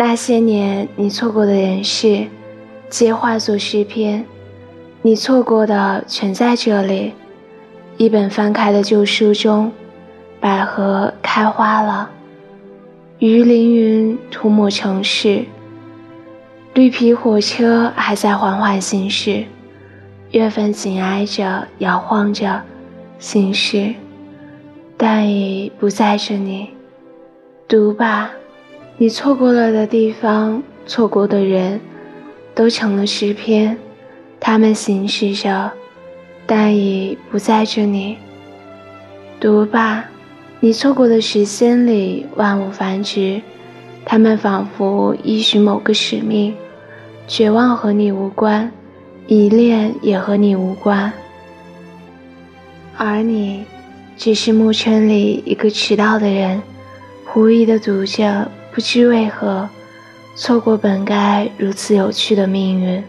那些年你错过的人事，皆化作诗篇。你错过的全在这里，一本翻开的旧书中，百合开花了，鱼鳞云涂抹城市，绿皮火车还在缓缓行驶，月份紧挨着摇晃着行驶，但已不再是你。读吧，你错过了的地方，错过的人，都成了诗篇。他们行驶着，但已不在这里。读吧，你错过的时间里，万物繁殖，他们仿佛依循某个使命。绝望和你无关，依恋也和你无关，而你，只是暮春里一个迟到的人，狐疑的读着，不知为何，错过本该如此有趣的命运。